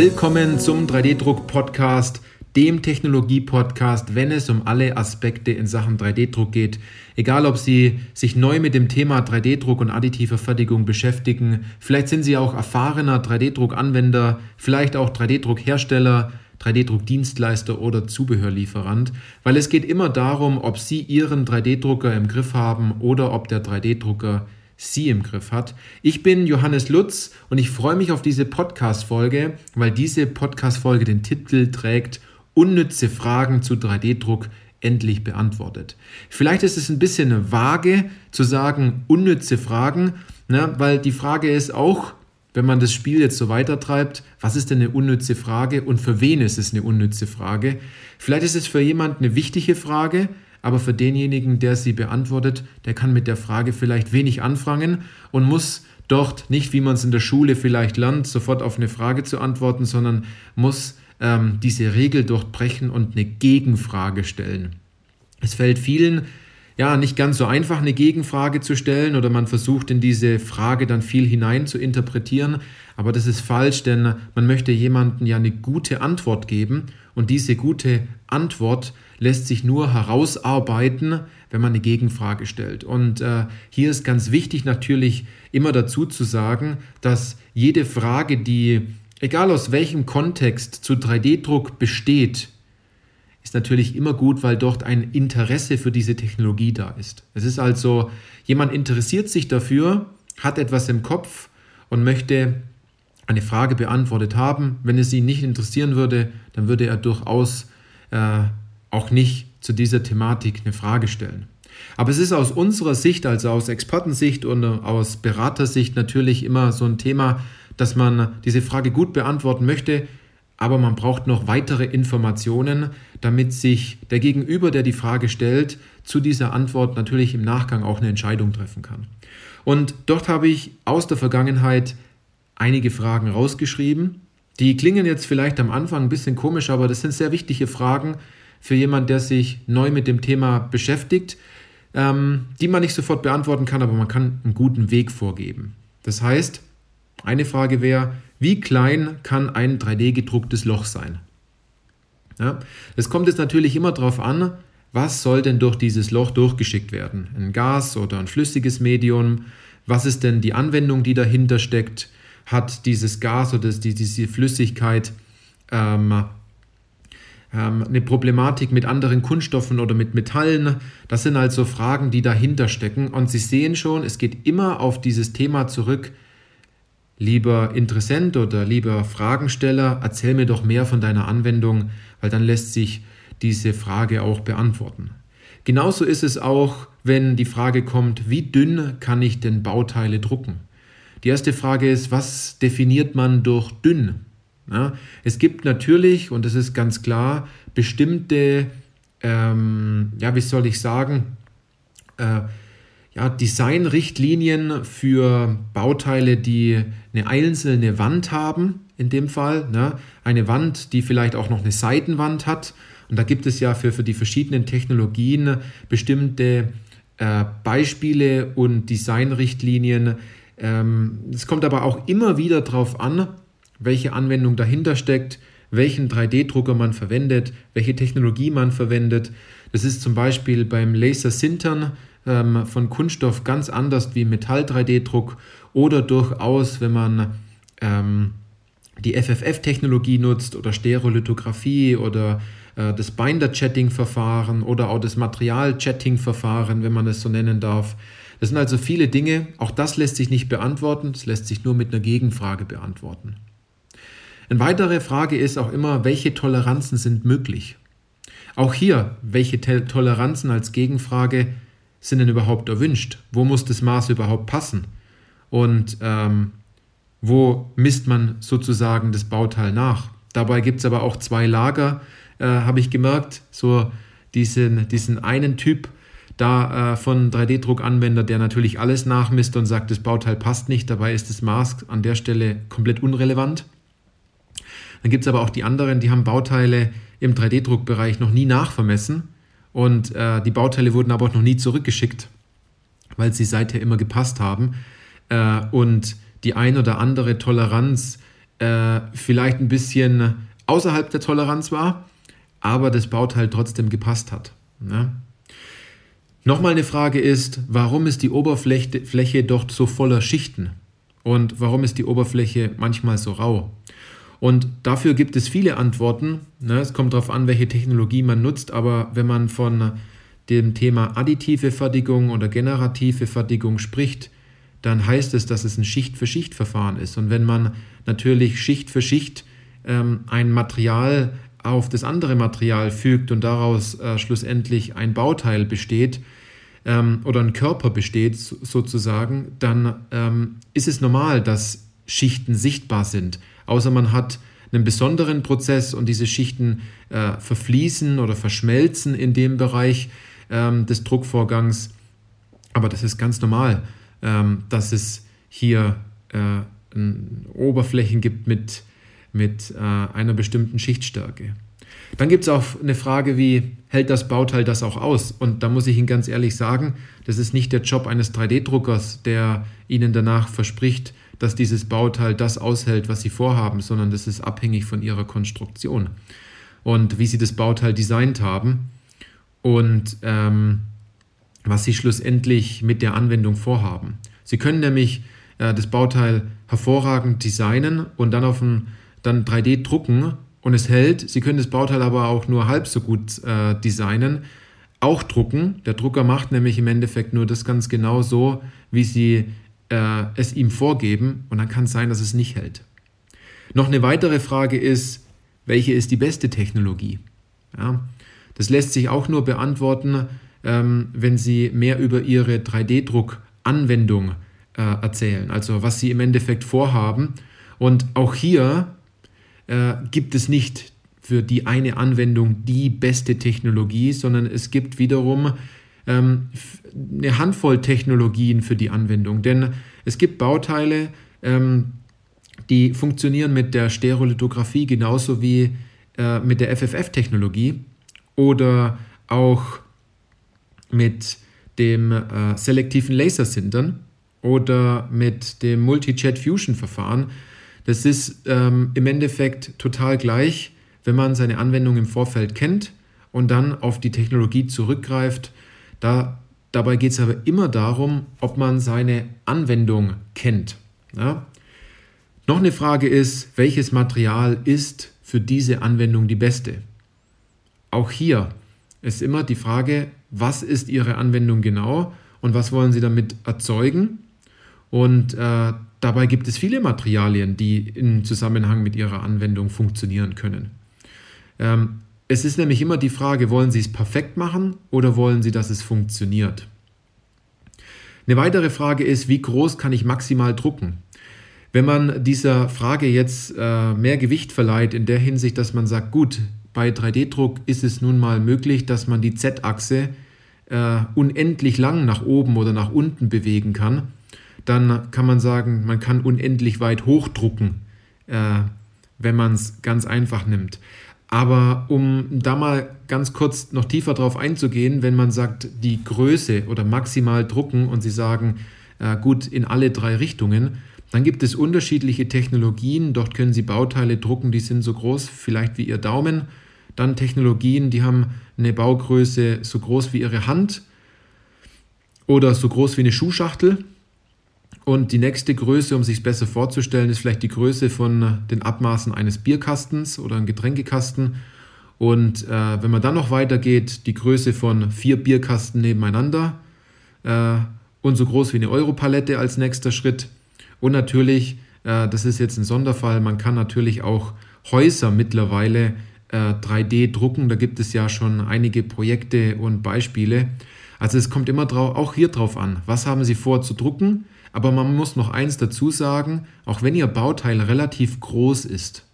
Willkommen zum 3D-Druck-Podcast, dem Technologie-Podcast, wenn es um alle Aspekte in Sachen 3D-Druck geht. Egal, ob Sie sich neu mit dem Thema 3D-Druck und additiver Fertigung beschäftigen, vielleicht sind Sie auch erfahrener 3D-Druck-Anwender, vielleicht auch 3D-Druck-Hersteller, 3D-Druck-Dienstleister oder Zubehörlieferant, weil es geht immer darum, ob Sie Ihren 3D-Drucker im Griff haben oder ob der 3D-Drucker Sie im Griff hat. Ich bin Johannes Lutz und ich freue mich auf diese Podcast-Folge, weil diese Podcast-Folge den Titel trägt Unnütze Fragen zu 3D-Druck endlich beantwortet. Vielleicht ist es ein bisschen vage zu sagen unnütze Fragen, ne, weil die Frage ist auch, wenn man das Spiel jetzt so weitertreibt, was ist denn eine unnütze Frage und für wen ist es eine unnütze Frage? Vielleicht ist es für jemanden eine wichtige Frage, aber für denjenigen, der sie beantwortet, der kann mit der Frage vielleicht wenig anfangen und muss dort nicht, wie man es in der Schule vielleicht lernt, sofort auf eine Frage zu antworten, sondern muss ähm, diese Regel durchbrechen und eine Gegenfrage stellen. Es fällt vielen ja nicht ganz so einfach, eine Gegenfrage zu stellen oder man versucht in diese Frage dann viel hinein zu interpretieren, aber das ist falsch, denn man möchte jemandem ja eine gute Antwort geben und diese gute Antwort lässt sich nur herausarbeiten, wenn man eine Gegenfrage stellt. Und äh, hier ist ganz wichtig natürlich immer dazu zu sagen, dass jede Frage, die egal aus welchem Kontext zu 3D-Druck besteht, ist natürlich immer gut, weil dort ein Interesse für diese Technologie da ist. Es ist also, jemand interessiert sich dafür, hat etwas im Kopf und möchte eine Frage beantwortet haben. Wenn es ihn nicht interessieren würde, dann würde er durchaus äh, auch nicht zu dieser Thematik eine Frage stellen. Aber es ist aus unserer Sicht, also aus Expertensicht und aus Beratersicht natürlich immer so ein Thema, dass man diese Frage gut beantworten möchte, aber man braucht noch weitere Informationen, damit sich der Gegenüber, der die Frage stellt, zu dieser Antwort natürlich im Nachgang auch eine Entscheidung treffen kann. Und dort habe ich aus der Vergangenheit einige Fragen rausgeschrieben. Die klingen jetzt vielleicht am Anfang ein bisschen komisch, aber das sind sehr wichtige Fragen, für jemanden, der sich neu mit dem Thema beschäftigt, ähm, die man nicht sofort beantworten kann, aber man kann einen guten Weg vorgeben. Das heißt, eine Frage wäre, wie klein kann ein 3D-gedrucktes Loch sein? Ja, kommt jetzt natürlich immer darauf an, was soll denn durch dieses Loch durchgeschickt werden? Ein Gas oder ein flüssiges Medium? Was ist denn die Anwendung, die dahinter steckt? Hat dieses Gas oder diese Flüssigkeit ähm, ähm, eine Problematik mit anderen Kunststoffen oder mit Metallen. Das sind also Fragen, die dahinter stecken. Und Sie sehen schon, es geht immer auf dieses Thema zurück. Lieber Interessent oder lieber Fragensteller, erzähl mir doch mehr von deiner Anwendung, weil dann lässt sich diese Frage auch beantworten. Genauso ist es auch, wenn die Frage kommt, wie dünn kann ich denn Bauteile drucken? Die erste Frage ist, was definiert man durch dünn? Ja, es gibt natürlich, und das ist ganz klar, bestimmte, ähm, ja, wie soll ich sagen, äh, ja, Designrichtlinien für Bauteile, die eine einzelne Wand haben, in dem Fall. Ne? Eine Wand, die vielleicht auch noch eine Seitenwand hat. Und da gibt es ja für, für die verschiedenen Technologien bestimmte äh, Beispiele und Designrichtlinien. Ähm, es kommt aber auch immer wieder darauf an, welche Anwendung dahinter steckt, welchen 3D-Drucker man verwendet, welche Technologie man verwendet. Das ist zum Beispiel beim Laser-Sintern ähm, von Kunststoff ganz anders wie Metall-3D-Druck oder durchaus, wenn man ähm, die FFF-Technologie nutzt oder Stereolithografie oder äh, das Binder-Chatting-Verfahren oder auch das Material-Chatting-Verfahren, wenn man es so nennen darf. Das sind also viele Dinge, auch das lässt sich nicht beantworten, es lässt sich nur mit einer Gegenfrage beantworten. Eine weitere Frage ist auch immer, welche Toleranzen sind möglich? Auch hier, welche Toleranzen als Gegenfrage sind denn überhaupt erwünscht? Wo muss das Maß überhaupt passen? Und ähm, wo misst man sozusagen das Bauteil nach? Dabei gibt es aber auch zwei Lager, äh, habe ich gemerkt. So diesen, diesen einen Typ da äh, von 3D-Druckanwender, der natürlich alles nachmisst und sagt, das Bauteil passt nicht. Dabei ist das Maß an der Stelle komplett unrelevant. Dann gibt es aber auch die anderen, die haben Bauteile im 3D-Druckbereich noch nie nachvermessen und äh, die Bauteile wurden aber auch noch nie zurückgeschickt, weil sie seither immer gepasst haben. Äh, und die ein oder andere Toleranz äh, vielleicht ein bisschen außerhalb der Toleranz war, aber das Bauteil trotzdem gepasst hat. Ne? Nochmal eine Frage ist, warum ist die Oberfläche Fläche dort so voller Schichten? Und warum ist die Oberfläche manchmal so rau? Und dafür gibt es viele Antworten. Ne? Es kommt darauf an, welche Technologie man nutzt, aber wenn man von dem Thema additive Fertigung oder generative Fertigung spricht, dann heißt es, dass es ein Schicht-für-Schicht-Verfahren ist. Und wenn man natürlich Schicht für Schicht ähm, ein Material auf das andere Material fügt und daraus äh, schlussendlich ein Bauteil besteht ähm, oder ein Körper besteht sozusagen, dann ähm, ist es normal, dass Schichten sichtbar sind. Außer man hat einen besonderen Prozess und diese Schichten äh, verfließen oder verschmelzen in dem Bereich ähm, des Druckvorgangs. Aber das ist ganz normal, ähm, dass es hier äh, Oberflächen gibt mit mit äh, einer bestimmten Schichtstärke. Dann gibt es auch eine Frage wie, hält das Bauteil das auch aus? Und da muss ich Ihnen ganz ehrlich sagen, das ist nicht der Job eines 3D-Druckers, der Ihnen danach verspricht, dass dieses Bauteil das aushält, was Sie vorhaben, sondern das ist abhängig von Ihrer Konstruktion und wie Sie das Bauteil designt haben und ähm, was Sie schlussendlich mit der Anwendung vorhaben. Sie können nämlich äh, das Bauteil hervorragend designen und dann auf ein dann 3D drucken und es hält. Sie können das Bauteil aber auch nur halb so gut äh, designen. Auch drucken. Der Drucker macht nämlich im Endeffekt nur das ganz genau so, wie Sie äh, es ihm vorgeben. Und dann kann es sein, dass es nicht hält. Noch eine weitere Frage ist, welche ist die beste Technologie? Ja, das lässt sich auch nur beantworten, ähm, wenn Sie mehr über Ihre 3D-Druck-Anwendung äh, erzählen. Also was Sie im Endeffekt vorhaben. Und auch hier äh, gibt es nicht für die eine Anwendung die beste Technologie, sondern es gibt wiederum eine Handvoll Technologien für die Anwendung. Denn es gibt Bauteile, ähm, die funktionieren mit der Stereolithografie genauso wie äh, mit der FFF-Technologie oder auch mit dem äh, selektiven Lasersintern oder mit dem Multi-Jet-Fusion-Verfahren. Das ist ähm, im Endeffekt total gleich, wenn man seine Anwendung im Vorfeld kennt und dann auf die Technologie zurückgreift. Da, dabei geht es aber immer darum, ob man seine Anwendung kennt. Ja? Noch eine Frage ist, welches Material ist für diese Anwendung die beste? Auch hier ist immer die Frage, was ist Ihre Anwendung genau und was wollen Sie damit erzeugen? Und äh, Dabei gibt es viele Materialien, die im Zusammenhang mit Ihrer Anwendung funktionieren können. Ähm, es ist nämlich immer die Frage, wollen Sie es perfekt machen oder wollen Sie, dass es funktioniert? Eine weitere Frage ist, wie groß kann ich maximal drucken? Wenn man dieser Frage jetzt äh, mehr Gewicht verleiht, in der Hinsicht, dass man sagt, gut, bei 3D-Druck ist es nun mal möglich, dass man die Z-Achse äh, unendlich lang nach oben oder nach unten bewegen kann, dann kann man sagen, man kann unendlich weit hochdrucken, äh, wenn man es ganz einfach nimmt. Aber um da mal ganz kurz noch tiefer drauf einzugehen, wenn man sagt, die Größe oder maximal drucken und Sie sagen, äh, gut, in alle drei Richtungen, dann gibt es unterschiedliche Technologien. Dort können Sie Bauteile drucken, die sind so groß, vielleicht wie Ihr Daumen. Dann Technologien, die haben eine Baugröße so groß wie Ihre Hand oder so groß wie eine Schuhschachtel. Und die nächste Größe, um sich besser vorzustellen, ist vielleicht die Größe von den Abmaßen eines Bierkastens oder einem Getränkekasten. Und äh, wenn man dann noch weitergeht, die Größe von vier Bierkasten nebeneinander äh, und so groß wie eine Europalette als nächster Schritt. Und natürlich, äh, das ist jetzt ein Sonderfall, man kann natürlich auch Häuser mittlerweile 3D äh, drucken. Da gibt es ja schon einige Projekte und Beispiele. Also es kommt immer auch hier drauf an, was haben Sie vor zu drucken? Aber man muss noch eins dazu sagen, auch wenn Ihr Bauteil relativ groß ist,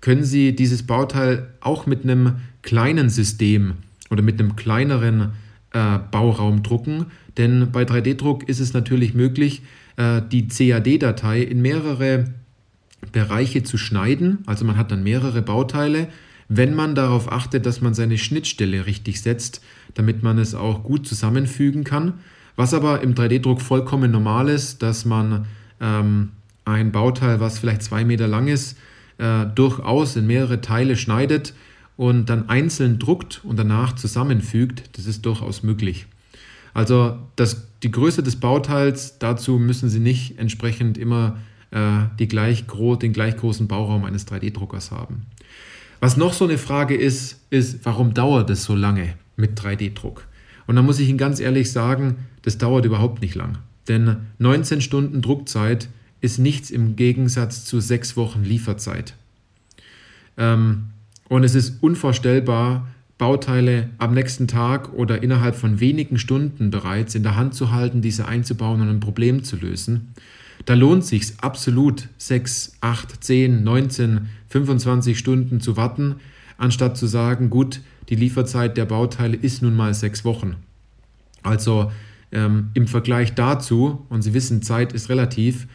können Sie dieses Bauteil auch mit einem kleinen System oder mit einem kleineren äh, Bauraum drucken. Denn bei 3D-Druck ist es natürlich möglich, äh, die CAD-Datei in mehrere Bereiche zu schneiden. Also man hat dann mehrere Bauteile, wenn man darauf achtet, dass man seine Schnittstelle richtig setzt, damit man es auch gut zusammenfügen kann. Was aber im 3D-Druck vollkommen normal ist, dass man ähm, ein Bauteil, was vielleicht zwei Meter lang ist, äh, durchaus in mehrere Teile schneidet und dann einzeln druckt und danach zusammenfügt, das ist durchaus möglich. Also das, die Größe des Bauteils, dazu müssen Sie nicht entsprechend immer äh, gleich den gleich großen Bauraum eines 3D-Druckers haben. Was noch so eine Frage ist, ist, warum dauert es so lange mit 3D-Druck? Und da muss ich Ihnen ganz ehrlich sagen, das dauert überhaupt nicht lang. Denn 19 Stunden Druckzeit ist nichts im Gegensatz zu sechs Wochen Lieferzeit. Ähm, und es ist unvorstellbar, Bauteile am nächsten Tag oder innerhalb von wenigen Stunden bereits in der Hand zu halten, diese einzubauen und ein Problem zu lösen. Da lohnt es sich absolut, 6, 8, 10, 19, 25 Stunden zu warten, anstatt zu sagen, gut, die Lieferzeit der Bauteile ist nun mal sechs Wochen. Also ähm, im Vergleich dazu, und Sie wissen, Zeit ist relativ,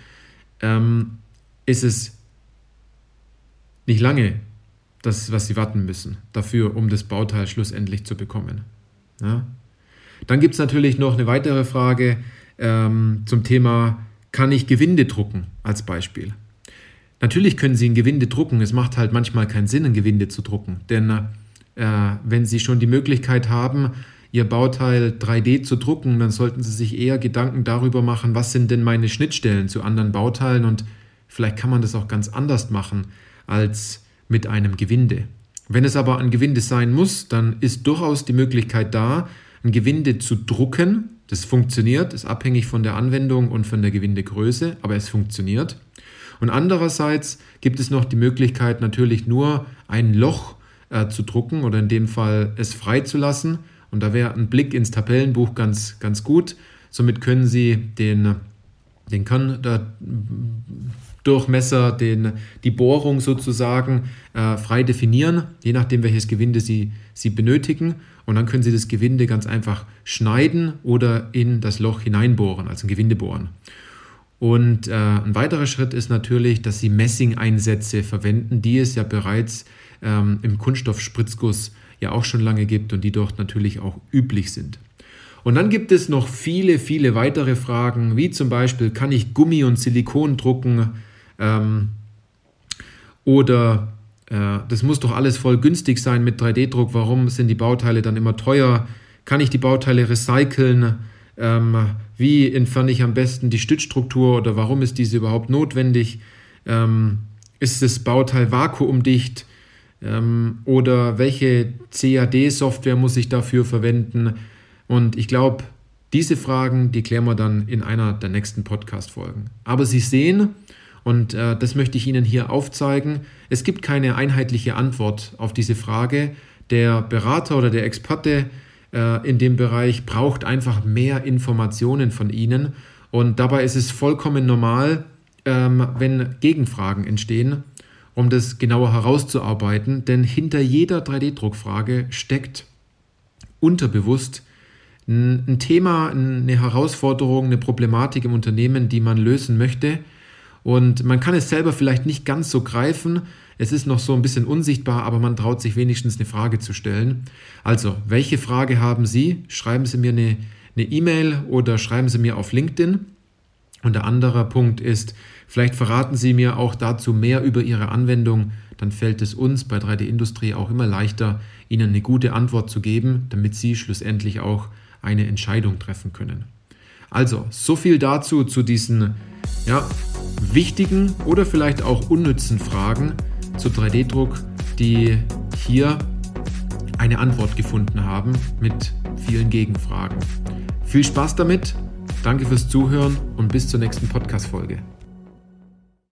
ähm, ist es nicht lange, das, was Sie warten müssen dafür, um das Bauteil schlussendlich zu bekommen. Ja? Dann gibt es natürlich noch eine weitere Frage ähm, zum Thema, kann ich Gewinde drucken als Beispiel? Natürlich können Sie ein Gewinde drucken, es macht halt manchmal keinen Sinn, ein Gewinde zu drucken, denn äh, wenn Sie schon die Möglichkeit haben, Ihr Bauteil 3D zu drucken, dann sollten Sie sich eher Gedanken darüber machen, was sind denn meine Schnittstellen zu anderen Bauteilen und vielleicht kann man das auch ganz anders machen als mit einem Gewinde. Wenn es aber ein Gewinde sein muss, dann ist durchaus die Möglichkeit da, ein Gewinde zu drucken. Das funktioniert, ist abhängig von der Anwendung und von der Gewindegröße, aber es funktioniert. Und andererseits gibt es noch die Möglichkeit, natürlich nur ein Loch äh, zu drucken oder in dem Fall es freizulassen und da wäre ein Blick ins Tabellenbuch ganz, ganz gut. Somit können Sie den, den Durchmesser, den, die Bohrung sozusagen äh, frei definieren, je nachdem, welches Gewinde Sie, Sie benötigen. Und dann können Sie das Gewinde ganz einfach schneiden oder in das Loch hineinbohren, also ein Gewinde bohren. Und äh, ein weiterer Schritt ist natürlich, dass Sie Messingeinsätze verwenden, die es ja bereits ähm, im Kunststoffspritzguss ja auch schon lange gibt und die dort natürlich auch üblich sind. Und dann gibt es noch viele, viele weitere Fragen, wie zum Beispiel, kann ich Gummi und Silikon drucken? Ähm, oder äh, das muss doch alles voll günstig sein mit 3D-Druck, warum sind die Bauteile dann immer teuer? Kann ich die Bauteile recyceln? Ähm, wie entferne ich am besten die Stützstruktur oder warum ist diese überhaupt notwendig? Ähm, ist das Bauteil vakuumdicht? Ähm, oder welche CAD-Software muss ich dafür verwenden? Und ich glaube, diese Fragen, die klären wir dann in einer der nächsten Podcast-Folgen. Aber Sie sehen, und äh, das möchte ich Ihnen hier aufzeigen, es gibt keine einheitliche Antwort auf diese Frage. Der Berater oder der Experte äh, in dem Bereich braucht einfach mehr Informationen von Ihnen. Und dabei ist es vollkommen normal, ähm, wenn Gegenfragen entstehen um das genauer herauszuarbeiten, denn hinter jeder 3D-Druckfrage steckt unterbewusst ein Thema, eine Herausforderung, eine Problematik im Unternehmen, die man lösen möchte. Und man kann es selber vielleicht nicht ganz so greifen. Es ist noch so ein bisschen unsichtbar, aber man traut sich wenigstens eine Frage zu stellen. Also, welche Frage haben Sie? Schreiben Sie mir eine E-Mail e oder schreiben Sie mir auf LinkedIn. Und der andere Punkt ist, vielleicht verraten Sie mir auch dazu mehr über Ihre Anwendung. Dann fällt es uns bei 3D Industrie auch immer leichter, Ihnen eine gute Antwort zu geben, damit Sie schlussendlich auch eine Entscheidung treffen können. Also, so viel dazu zu diesen ja, wichtigen oder vielleicht auch unnützen Fragen zu 3D-Druck, die hier eine Antwort gefunden haben mit vielen Gegenfragen. Viel Spaß damit Danke fürs Zuhören und bis zur nächsten Podcast-Folge.